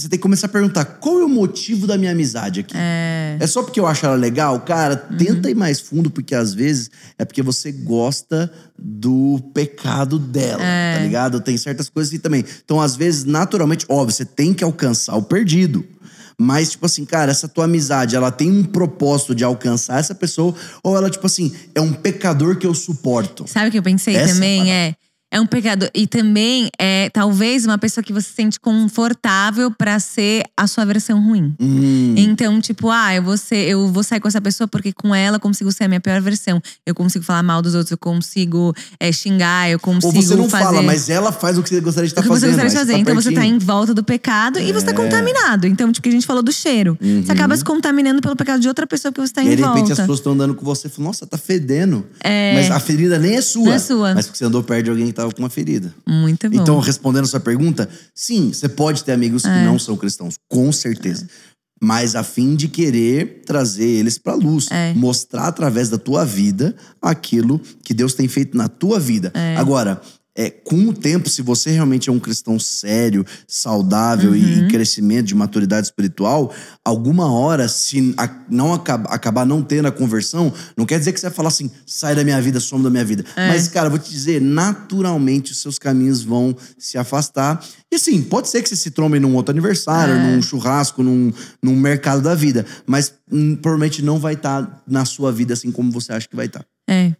Você tem que começar a perguntar: qual é o motivo da minha amizade aqui? É. É só porque eu acho ela legal? Cara, Uhum. tenta ir mais fundo, porque às vezes é porque você gosta do pecado dela, É. tá ligado? Tem certas coisas que também. Então, às vezes, naturalmente, óbvio, você tem que alcançar o perdido. Mas, tipo assim, cara, essa tua amizade, ela tem um propósito de alcançar essa pessoa, ou ela, tipo assim, é um pecador que eu suporto. Sabe o que eu pensei Essa também? É. É um pecador. E também é talvez uma pessoa que você se sente confortável pra ser a sua versão ruim. Hum, Então, tipo, ah, eu vou, ser, eu vou sair com essa pessoa porque com ela eu consigo ser a minha pior versão. Eu consigo falar mal dos outros, eu consigo é, xingar, eu consigo ou você não fazer. fala, mas ela faz o que você gostaria de estar você fazendo. gostaria de fazer. então você tá pertinho. em volta do pecado e você tá É. contaminado. Então, tipo, que a gente falou do cheiro. Você acaba se contaminando pelo pecado de outra pessoa que você tá Uhum. E em aí, de repente, volta. as pessoas estão andando com você e falam, nossa, tá fedendo. É. Mas a ferida nem é sua. Não é sua. Mas porque você andou perto de alguém que tava com uma ferida. Muito bom. Então, respondendo a sua pergunta, sim, você pode ter amigos É. que não são cristãos, com certeza. Mas a fim de querer trazer eles pra luz. É. Mostrar através da tua vida aquilo que Deus tem feito na tua vida. Agora, é, com o tempo, se você realmente é um cristão sério, saudável e Uhum. em crescimento de maturidade espiritual, alguma hora, se a- não acaba- acabar não tendo a conversão, não quer dizer que você vai falar assim, sai da minha vida, some da minha vida. É. Mas, cara, vou te dizer, naturalmente os seus caminhos vão se afastar. E assim, pode ser que você se trombe num outro aniversário, É. num churrasco, num, num mercado da vida. Mas hum, provavelmente não vai estar na sua vida assim como você acha que vai estar. É.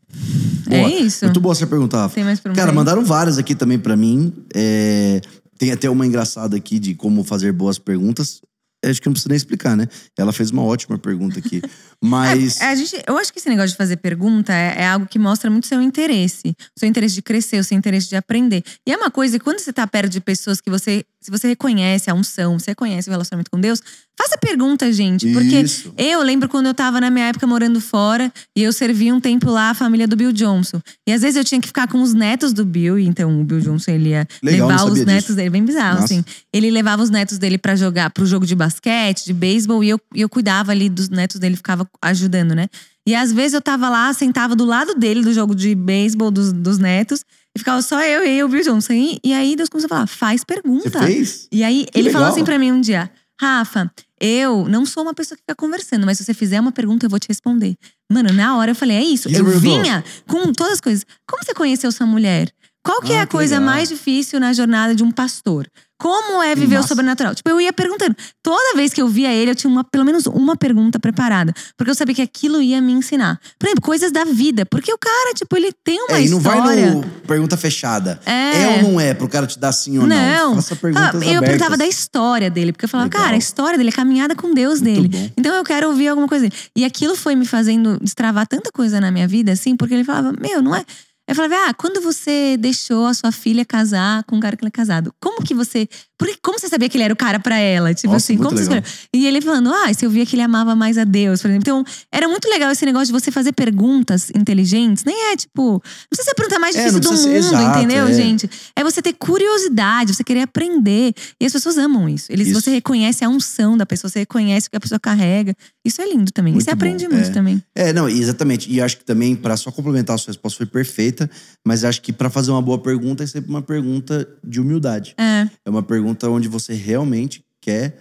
Boa. É isso. Muito boa essa pergunta, Rafa. Tem mais pergunta Cara, mandaram várias aqui também pra mim. É, Tem até uma engraçada aqui de como fazer boas perguntas. Acho que não precisa nem explicar, né? Ela fez uma ótima pergunta aqui. Mas. É, a gente, eu acho que esse negócio de fazer pergunta é, é algo que mostra muito seu interesse. O seu interesse de crescer, o seu interesse de aprender. E é uma coisa quando você tá perto de pessoas que você. Se você reconhece a unção, você reconhece o relacionamento com Deus, faça pergunta, gente. Porque Isso. eu lembro quando eu tava na minha época morando fora e eu servi um tempo lá a família do Bill Johnson. E às vezes eu tinha que ficar com os netos do Bill, então o Bill Johnson ele ia Legal, levar os netos disso. dele, bem bizarro, Nossa. assim. Ele levava os netos dele pra jogar pro jogo de basquete, de beisebol, e eu, eu cuidava ali dos netos dele, ficava ajudando, né? E às vezes eu tava lá, sentava do lado dele do jogo de beisebol dos, dos netos, e ficava só eu e o Bill Johnson. E, e aí Deus começou a falar: faz pergunta. Você fez? E aí Que ele legal. falou assim pra mim um dia: Rafa, eu não sou uma pessoa que fica conversando, mas se você fizer uma pergunta, eu vou te responder. Mano, na hora eu falei: é isso. Eu vinha com todas as coisas. Como você conheceu sua mulher? Qual que é Ah, a que coisa legal. mais difícil na jornada de um pastor? Como é viver o massa. sobrenatural? Tipo, eu ia perguntando. Toda vez que eu via ele, eu tinha uma, pelo menos uma pergunta preparada. Porque eu sabia que aquilo ia me ensinar. Por exemplo, coisas da vida. Porque o cara, tipo, ele tem uma É, e não história. vai no pergunta fechada. É. ou não é? Pro cara te dar sim ou não. Não. Faça perguntas Ah, eu abertas. perguntava da história dele, porque eu falava, Legal. cara, a história dele, a caminhada com Deus Muito dele. bom. Então eu quero ouvir alguma coisa dele. E aquilo foi me fazendo destravar tanta coisa na minha vida, assim, porque ele falava, meu, não é. Eu falava, ah, quando você deixou a sua filha casar com um cara que ele é casado, como que você. Porque, como você sabia que ele era o cara pra ela? Tipo Nossa, assim, como você legal. escolheu? E ele falando, ah, se eu via que ele amava mais a Deus, por exemplo. Então, era muito legal esse negócio de você fazer perguntas inteligentes. Nem é tipo. Não precisa ser a pergunta mais É, difícil não do mundo, exato, entendeu, é. gente? É você ter curiosidade, você querer aprender. E as pessoas amam isso. Eles, Isso. Você reconhece a unção da pessoa, você reconhece o que a pessoa carrega. Isso é lindo também. Muito você aprende bom, muito é. também. É, não, exatamente. E acho que também, pra só complementar a sua resposta, foi perfeita. Mas acho que pra fazer uma boa pergunta é sempre uma pergunta de humildade. É. É uma pergunta onde você realmente quer.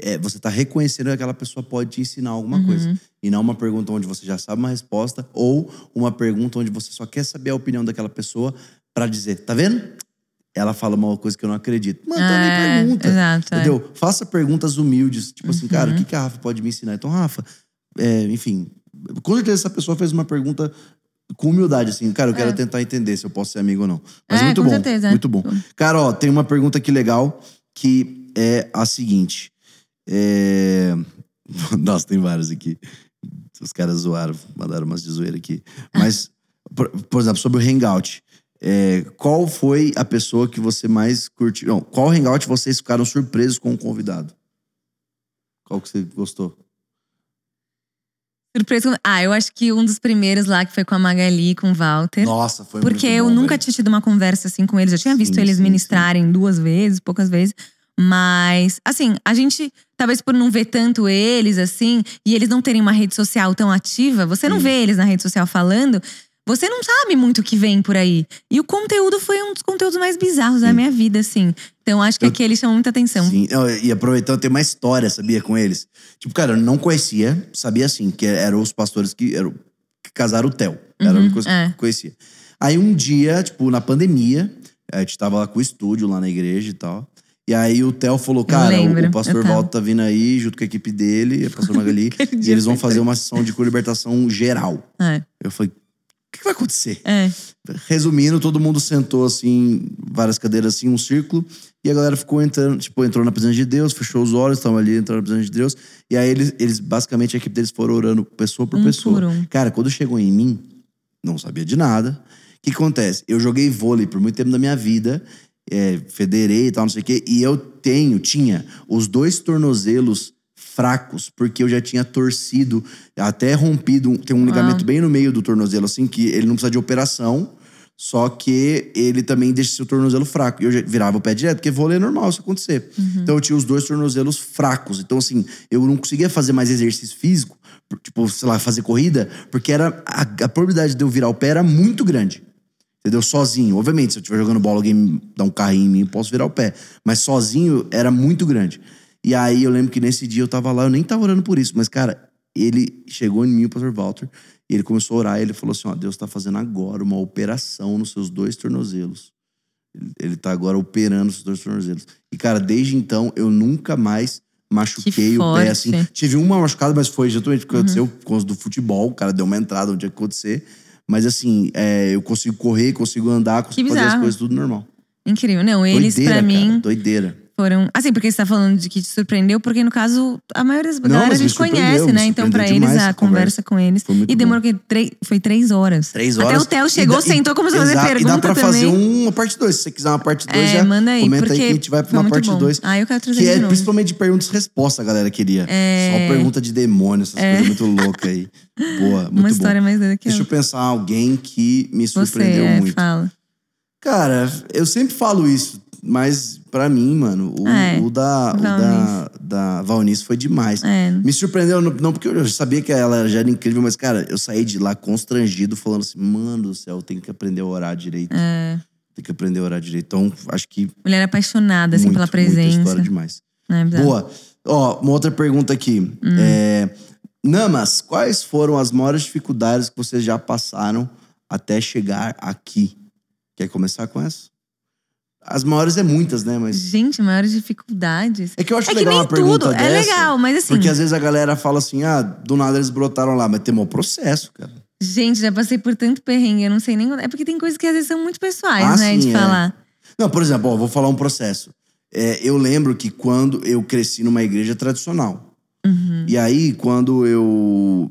é, você tá reconhecendo que aquela pessoa pode te ensinar alguma Uhum. coisa. E não uma pergunta onde você já sabe uma resposta, ou uma pergunta onde você só quer saber a opinião daquela pessoa pra dizer, tá vendo? Ela fala uma coisa que eu não acredito. Mano, então nem É, pergunta. Exato. é. Entendeu? Faça perguntas humildes. Tipo assim, cara, Uhum. o que, que a Rafa pode me ensinar? Então, Rafa, é, enfim, com certeza essa pessoa fez uma pergunta com humildade, assim, cara, eu quero É. tentar entender se eu posso ser amigo ou não. Mas É, muito com bom. certeza, é. Muito bom. Cara, ó, tem uma pergunta aqui legal que é a seguinte. É... Nossa, tem várias aqui. Os caras zoaram, mandaram umas de zoeira aqui. Mas, por, por exemplo, sobre o Hangout. É, qual foi a pessoa que você mais curtiu? Não, qual Hangout vocês ficaram surpresos com o convidado? Qual que você gostou? Surpresa. com- Ah, eu acho que um dos primeiros lá, que foi com a Magali, com o Walter. Nossa, foi Porque muito eu bom, nunca velho. tinha tido uma conversa assim com eles. Eu tinha visto Sim, eles sim, ministrarem duas vezes, poucas vezes. Mas, assim, a gente, talvez por não ver tanto eles, assim, e eles não terem uma rede social tão ativa, você não Sim. vê eles na rede social falando, você não sabe muito o que vem por aí. E o conteúdo foi um dos conteúdos mais bizarros da Sim. minha vida, assim. Então, acho que Eu- aquele chama muita atenção. Sim, não, e aproveitando, tem uma história, sabia, com eles. Tipo, cara, eu não conhecia, sabia assim, que eram os pastores que, eram, que casaram o Theo. Era a Uhum, única coisa é. que eu conhecia. Aí um dia, tipo, na pandemia, a gente tava lá com o estúdio lá na igreja e tal. E aí o Theo falou, cara, o, o pastor eu. Walter tá vindo aí, junto com a equipe dele, o pastor Magali, e eles vão fazer uma sessão de libertação geral. É, Eu falei, o que, vai acontecer? é. Resumindo, todo mundo sentou assim, várias cadeiras assim, um círculo, e a galera ficou entrando, tipo, entrou na presença de Deus, fechou os olhos, estavam ali entrando na presença de Deus, e aí eles, eles basicamente, a equipe deles foram orando pessoa por Um pessoa. por um. Cara, quando chegou em mim, não sabia de nada. O que acontece? Eu joguei vôlei por muito tempo da minha vida, é, federei e tal, não sei o quê, e eu tenho, tinha os dois tornozelos fracos, porque eu já tinha torcido, até rompido, tem um ligamento bem no meio do tornozelo, assim, que ele não precisa de operação, só que ele também deixa seu tornozelo fraco. E eu já virava o pé direto, porque vôlei é normal isso acontecer. Então eu tinha os dois tornozelos fracos. Então, assim, eu não conseguia fazer mais exercício físico, tipo, sei lá, fazer corrida, porque era a, a probabilidade de eu virar o pé era muito grande. Entendeu? Sozinho. Obviamente, se eu estiver jogando bola, alguém me dá um carrinho em mim, eu posso virar o pé. Mas sozinho era muito grande. E aí eu lembro que nesse dia eu tava lá, eu nem tava orando por isso, mas, cara, ele chegou em mim, o pastor Walter, e ele começou a orar, e ele falou assim: ó, Deus tá fazendo agora uma operação nos seus dois tornozelos. Ele- Ele tá agora operando os seus dois tornozelos. E, cara, desde então, eu nunca mais machuquei Que o pé assim. Tive uma machucada, mas foi justamente porque aconteceu por causa do futebol. O cara deu uma entrada onde que acontecer. Mas assim, é, eu consigo correr, consigo andar, consigo fazer as coisas tudo normal. Incrível. Não, eles, pra mim, cara, doideira. Foram. Assim, porque você tá falando de que te surpreendeu, porque no caso, a maioria das Não, galera a gente conhece, né? Então, pra eles, a conversa, conversa. com eles. Foi muito e demorou que três, foi três horas. Três Até horas. o Theo chegou, e- sentou, começou a fazer pergunta E dá pra fazer também. uma parte 2. Se você quiser uma parte 2, É, já manda aí, comenta aí que a gente vai pra uma parte bom. 2. Ah, eu quero trazer Que é novo. principalmente de perguntas e respostas, a galera queria. É. Só pergunta de demônio, essas coisas muito loucas aí. Boa, muito Uma bom. história mais doida que Deixa eu pensar alguém que me surpreendeu é, muito. fala. Cara, eu sempre falo isso, mas pra mim, mano, o, É, o da, o da, da Valnice foi demais. É. Me surpreendeu, não porque eu sabia que ela já era incrível, mas, cara, eu saí de lá constrangido, falando assim, mano do céu, tem que aprender a orar direito. É. Tem que aprender a orar direito. Então, acho que Mulher apaixonada, assim, muito, pela muita presença. história demais. bizarro. Boa. Ó, uma outra pergunta aqui. Hum. É, Namas, quais foram as maiores dificuldades que vocês já passaram até chegar aqui? Quer começar com essa? As maiores é muitas, né? Mas. Gente, maiores dificuldades. É que eu acho É que legal nem uma pergunta tudo, é dessa, legal, mas assim- Porque às vezes a galera fala assim, ah, do nada eles brotaram lá, mas tem um processo, cara. Gente, já passei por tanto perrengue, eu não sei nem. É porque tem coisas que às vezes são muito pessoais, Ah, né? sim, de é. falar. Não, por exemplo, ó, vou falar um processo. É, eu lembro que quando eu cresci numa igreja tradicional. Uhum. E aí, quando eu.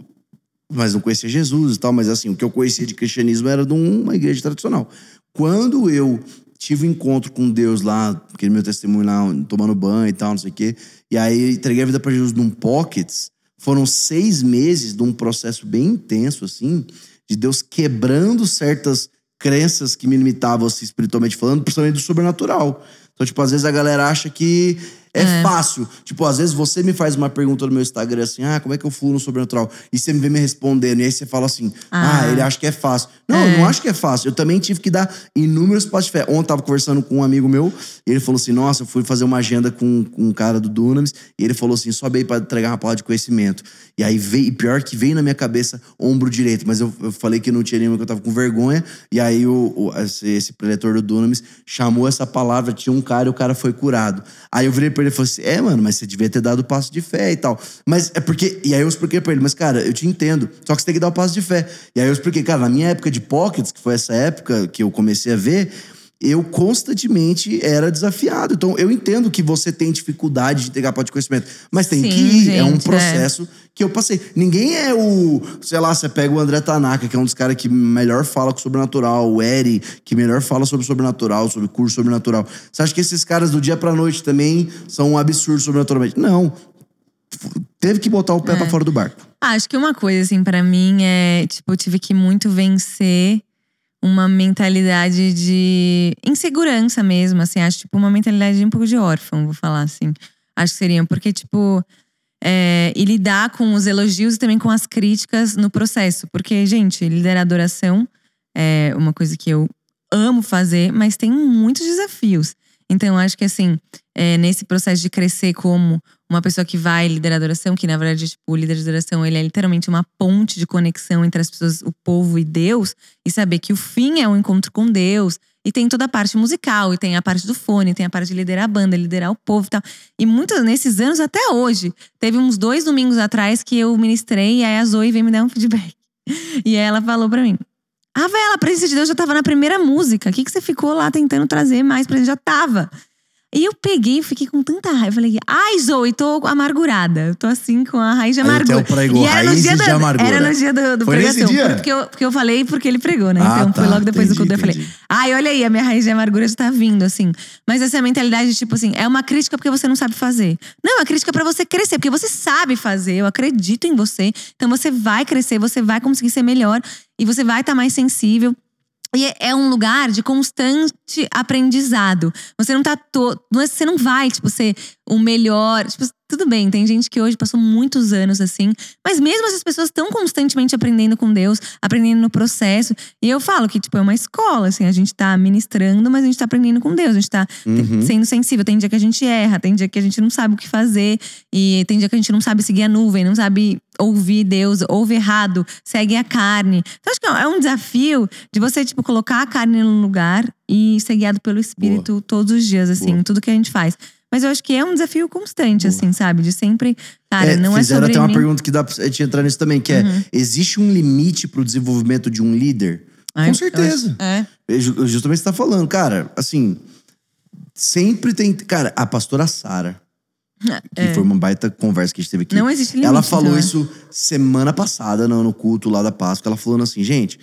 Mas não conhecia Jesus e tal, mas assim, o que eu conhecia de cristianismo era de uma igreja tradicional. Quando eu tive um encontro com Deus lá, aquele meu testemunho lá, tomando banho e tal, não sei o quê, e aí entreguei a vida pra Jesus num pockets, foram seis meses de um processo bem intenso, assim, de Deus quebrando certas crenças que me limitavam, assim, espiritualmente falando, principalmente do sobrenatural. Então, tipo, às vezes a galera acha que é, fácil. Tipo, às vezes você me faz uma pergunta no meu Instagram assim, ah, como é que eu fluo no sobrenatural? E você me vê me respondendo, e aí você fala assim, ah, Ah. ele acha que é fácil. Não, eu não acho que é fácil. Eu também tive que dar inúmeros passos de fé. Ontem eu tava conversando com um amigo meu, e ele falou assim, nossa, eu fui fazer uma agenda com, com um cara do Dunamis, e ele falou assim, sobe aí pra entregar uma palavra de conhecimento. E aí veio, e pior que veio na minha cabeça, ombro direito, mas eu, eu falei que não tinha nenhuma, que eu tava com vergonha, e aí o, o- esse, esse preletor do Dunamis chamou essa palavra, tinha um cara e o cara foi curado. Aí eu virei pra ele e falei assim, é, mano, mas você devia ter dado o passo de fé e tal. Mas é porque, e aí eu expliquei pra ele, mas cara, eu te entendo, só que você tem que dar o passo de fé. E aí eu expliquei, cara, na minha época de pockets, que foi essa época que eu comecei a ver, eu constantemente era desafiado. Então, eu entendo que você tem dificuldade de entregar palavra de conhecimento, mas tem Sim, que ir. é um gente, é. processo que eu passei. Ninguém é o, sei lá, você pega o André Tanaka, que é um dos caras que melhor fala com o sobrenatural, o Eri, que melhor fala sobre sobrenatural, sobre curso sobrenatural. Você acha que esses caras do dia pra noite também são um absurdo sobrenaturalmente? Não. Teve que botar o pé pra fora do barco. Ah, acho que uma coisa, assim, pra mim é, tipo, eu tive que muito vencer uma mentalidade de insegurança mesmo, assim. Acho, tipo, uma mentalidade de um pouco de órfão, vou falar assim. Acho que seria, porque, tipo, é, e lidar com os elogios e também com as críticas no processo. Porque, gente, liderar adoração é uma coisa que eu amo fazer, mas tem muitos desafios. Então, acho que assim, é, nesse processo de crescer como uma pessoa que vai liderar adoração, que na verdade, tipo, o líder de adoração, ele é literalmente uma ponte de conexão entre as pessoas, o povo e Deus, e saber que o fim é o encontro com Deus. E tem toda a parte musical, e tem a parte do fone, tem a parte de liderar a banda, liderar o povo e tal. E muitos nesses anos, até hoje, teve uns dois domingos atrás que eu ministrei, e aí a Zoe veio me dar um feedback. E ela falou pra mim: Ah, velho, a presença de Deus já tava na primeira música. O que, que você ficou lá tentando trazer mais pra gente? Já tava. E eu peguei e fiquei com tanta raiva. Falei, ai, Zoe, tô amargurada. Tô assim com a raiz de Aí amargura. até o pregou, e era no dia da. Era no dia do, do Foi pregação. dia? Porque eu, porque eu falei porque ele pregou, né? Ah, então foi tá, logo depois do entendi, culto. Eu falei, ai, olha aí, a minha raiz de amargura já tá vindo, assim. Mas essa mentalidade, tipo assim, é uma crítica porque você não sabe fazer. Não, é uma crítica pra você crescer, porque você sabe fazer. Eu acredito em você. Então você vai crescer, você vai conseguir ser melhor e você vai estar mais sensível. E é- um lugar de constante aprendizado. Você não tá to... não é- você não vai, tipo, ser o melhor. Tipo, tudo bem, tem gente que hoje passou muitos anos assim, mas mesmo essas pessoas estão constantemente aprendendo com Deus, aprendendo no processo. E eu falo que, tipo, é uma escola, assim, a gente tá ministrando, mas a gente tá aprendendo com Deus, a gente tá Uhum. sendo sensível. Tem dia que a gente erra, tem dia que a gente não sabe o que fazer, e tem dia que a gente não sabe seguir a nuvem, não sabe ouvir Deus, ouve errado, segue a carne. Então, acho que é um desafio de você, tipo, colocar a carne no lugar e ser guiado pelo Espírito todos os dias, assim, Boa. tudo que a gente faz. Mas eu acho que é um desafio constante, Boa. assim, sabe? De sempre. Cara, É, não é fizeram sobre até uma mim. pergunta que dá pra gente entrar nisso também, que é: Uhum. existe um limite pro desenvolvimento de um líder? Ai, Com eu certeza. acho- É. É ju- Justamente você tá falando, cara, assim, sempre tem. Cara, a pastora Sara, que É. foi uma baita conversa que a gente teve aqui. Não existe limite. ela falou então, é. isso semana passada no, no culto lá da Páscoa. Ela falando assim, gente,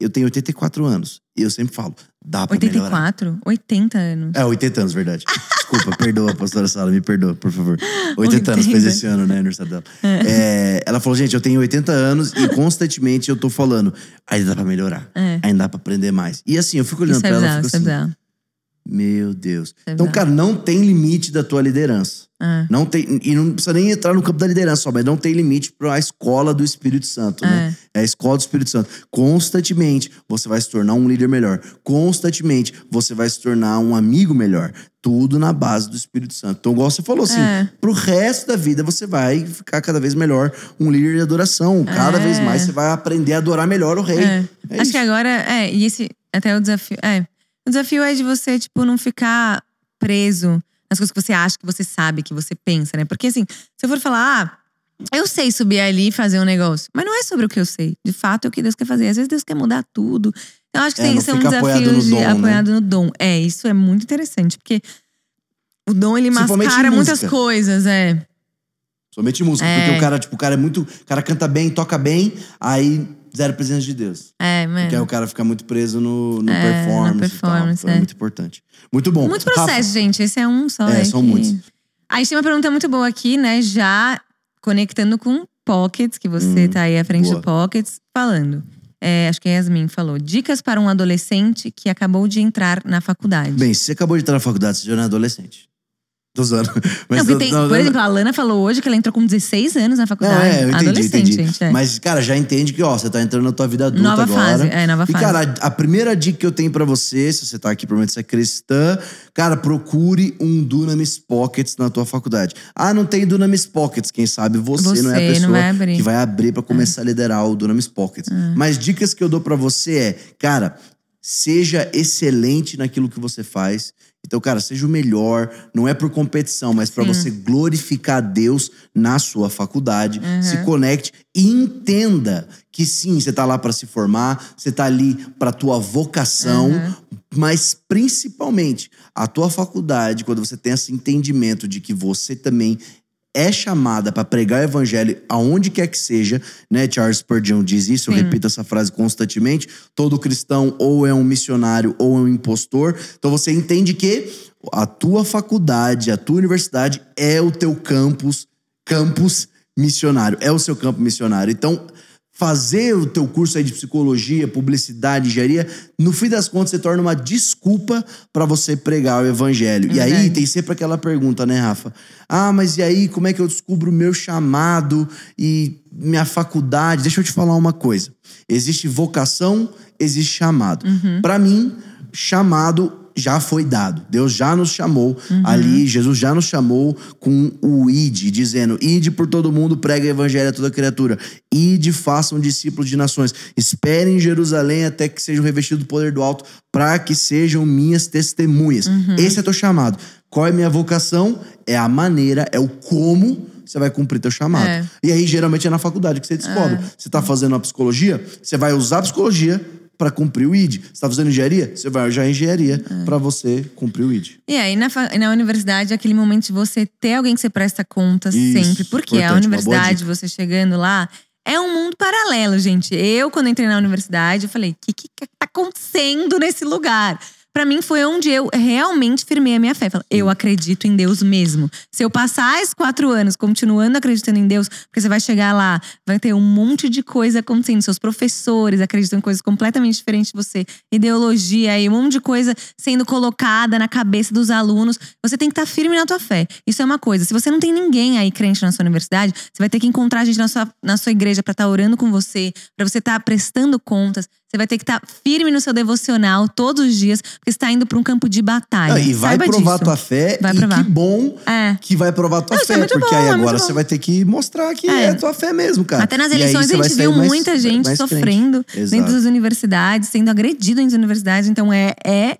eu tenho 84 anos. E eu sempre falo, dá pra melhorar. 84? 80 anos. É, 80 anos, verdade. Desculpa, perdoa, pastora Sara, me perdoa, por favor. 80 anos, fez 80. esse ano, né, aniversário dela. É, ela falou, gente, eu tenho 80 anos e constantemente eu tô falando, ainda dá pra melhorar, É. ainda dá pra aprender mais. E assim, eu fico olhando Isso é pra ela e bizarro, fico é assim. Meu Deus. é Então, cara, não tem limite da tua liderança. É. Não tem, e não precisa nem entrar no campo da liderança, só, mas não tem limite para a escola do Espírito Santo, né? É a escola do Espírito Santo. Constantemente você vai se tornar um líder melhor. Constantemente você vai se tornar um amigo melhor. Tudo na base do Espírito Santo. Então, igual você falou assim, É. pro resto da vida você vai ficar cada vez melhor um líder de adoração. Cada É. vez mais você vai aprender a adorar melhor o rei. É. É Acho isso. que agora, é, e esse até o desafio. É. O desafio é de você, tipo, não ficar preso nas coisas que você acha, que você sabe, que você pensa, né? Porque assim, se eu for falar, ah, eu sei subir ali e fazer um negócio. Mas não é sobre o que eu sei. De fato, é o que Deus quer fazer. Às vezes Deus quer mudar tudo. Então, eu acho que É, tem, são desafios de dom, né? apoiado no dom. É, isso é muito interessante. Porque o dom, ele mascara muitas coisas, é. Somente música. É. Porque o cara, tipo, o cara é muito. O cara canta bem, toca bem, aí zero presença de Deus. É, Porque aí mano. o cara fica muito preso no, no É, performance. performance, é. é. muito importante. Muito bom. Muito Rafa, processo, gente. Esse é um só. É, aí são que- muitos. A gente tem uma pergunta muito boa aqui, né? Já conectando com Pockets, que você Hum, tá aí à frente boa. do Pockets, falando. É, acho que a Yasmin falou. Dicas para um adolescente que acabou de entrar na faculdade. Bem, se você acabou de entrar na faculdade, você já não é adolescente. Tô usando. Mas não, tem, não, por exemplo, a Lana falou hoje que ela entrou com 16 anos na faculdade. é, eu entendi, Adolescente, entendi. gente. É. Mas, cara, já entende que, ó, você tá entrando na tua vida adulta nova agora. fase. É, nova E, fase. cara, a primeira dica que eu tenho pra você, se você tá aqui, provavelmente você é cristã, cara, procure um Dunamis Pockets na tua faculdade. Ah, não tem Dunamis Pockets, quem sabe você, não é a Você pessoa vai que vai abrir pra começar a liderar o Dunamis Pockets. Mas dicas que eu dou pra você é, cara, seja excelente naquilo que você faz. Então, cara, seja o melhor, não é por competição, mas Sim. você glorificar a Deus na sua faculdade. Se conecte e entenda que sim, você tá lá pra se formar, você tá ali pra tua vocação, mas principalmente a tua faculdade, quando você tem esse entendimento de que você também é chamada para pregar o evangelho aonde quer que seja, né? Charles Spurgeon diz isso, eu Sim. repito essa frase constantemente. Todo cristão ou é um missionário ou é um impostor. Então você entende que a tua faculdade, a tua universidade é o teu campus, campus missionário, é o seu campo missionário. Então, fazer o teu curso aí de psicologia, publicidade, engenharia, no fim das contas, se torna uma desculpa para você pregar o evangelho. E aí tem sempre aquela pergunta, né, Rafa? Ah, mas e aí, como é que eu descubro o meu chamado e minha faculdade? Deixa eu te falar uma coisa. Existe vocação, existe chamado. Para mim, chamado já foi dado. Deus já nos chamou ali, Jesus já nos chamou com o id, dizendo: "Ide por todo mundo, prega o evangelho a toda criatura. Ide, façam discípulos de nações. Esperem em Jerusalém até que sejam revestidos do poder do alto, para que sejam minhas testemunhas." Esse é teu chamado. Qual é a minha vocação? É a maneira, é o como você vai cumprir teu chamado. É. E aí, geralmente, é na faculdade que você descobre. Você tá fazendo a psicologia, você vai usar a psicologia para cumprir o ID. Você tá fazendo engenharia, você vai a engenharia É. para você cumprir o ID. E aí, na, na universidade, é aquele momento de você ter alguém que você presta conta Isso, sempre. Porque a universidade, você chegando lá, é um mundo paralelo, gente. Eu, quando entrei na universidade, eu falei: o que que tá acontecendo nesse lugar? Pra mim, foi onde eu realmente firmei a minha fé. Falei, eu acredito em Deus mesmo. Se eu passar esses quatro anos continuando acreditando em Deus, porque você vai chegar lá, vai ter um monte de coisa acontecendo. Seus professores acreditam em coisas completamente diferentes de você. Ideologia e um monte de coisa sendo colocada na cabeça dos alunos. Você tem que estar firme na tua fé. Isso é uma coisa. Se você não tem ninguém aí crente na sua universidade, você vai ter que encontrar gente na sua, na sua igreja pra estar orando com você, pra você estar prestando contas. Você vai ter que estar firme no seu devocional todos os dias, porque você tá indo pra um campo de batalha. Ah, e vai Saiba provar disso. tua fé. Vai e provar. que bom É. que vai provar tua Não, fé. é porque bom, aí é agora bom. você vai ter que mostrar que É. é, tua fé mesmo, cara. Até nas eleições a gente viu mais- muita gente mais sofrendo dentro das universidades, sendo agredido dentro das universidades. Então é. é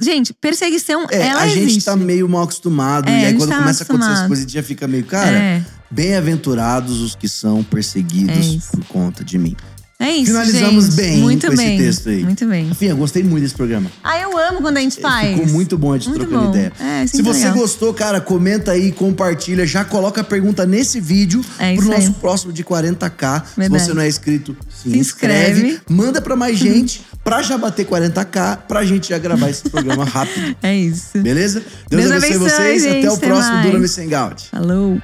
gente, perseguição, É, ela a gente existe. tá meio mal acostumado. É, e aí, quando tá começa a acontecer as coisas, a gente já fica meio, cara, É. bem-aventurados os que são perseguidos É por conta de mim. É isso, Finalizamos gente. bem muito com esse bem, texto aí. Muito bem. Rafinha, gostei muito desse programa. Ah, eu amo quando a gente faz. Ficou muito bom a gente Muito trocando bom. ideia. É, Se sempre você legal. gostou, cara, comenta aí, compartilha, já coloca a pergunta nesse vídeo É pro nosso aí. próximo de 40k. Se Verdade. você não é inscrito, se, Se inscreve, inscreve. manda pra mais gente, pra já bater 40k, pra gente já gravar esse programa rápido. É isso. Beleza? Deus, Deus abençoe vocês. gente. Até o próximo mais. Dura Me Sem Gout. Falou.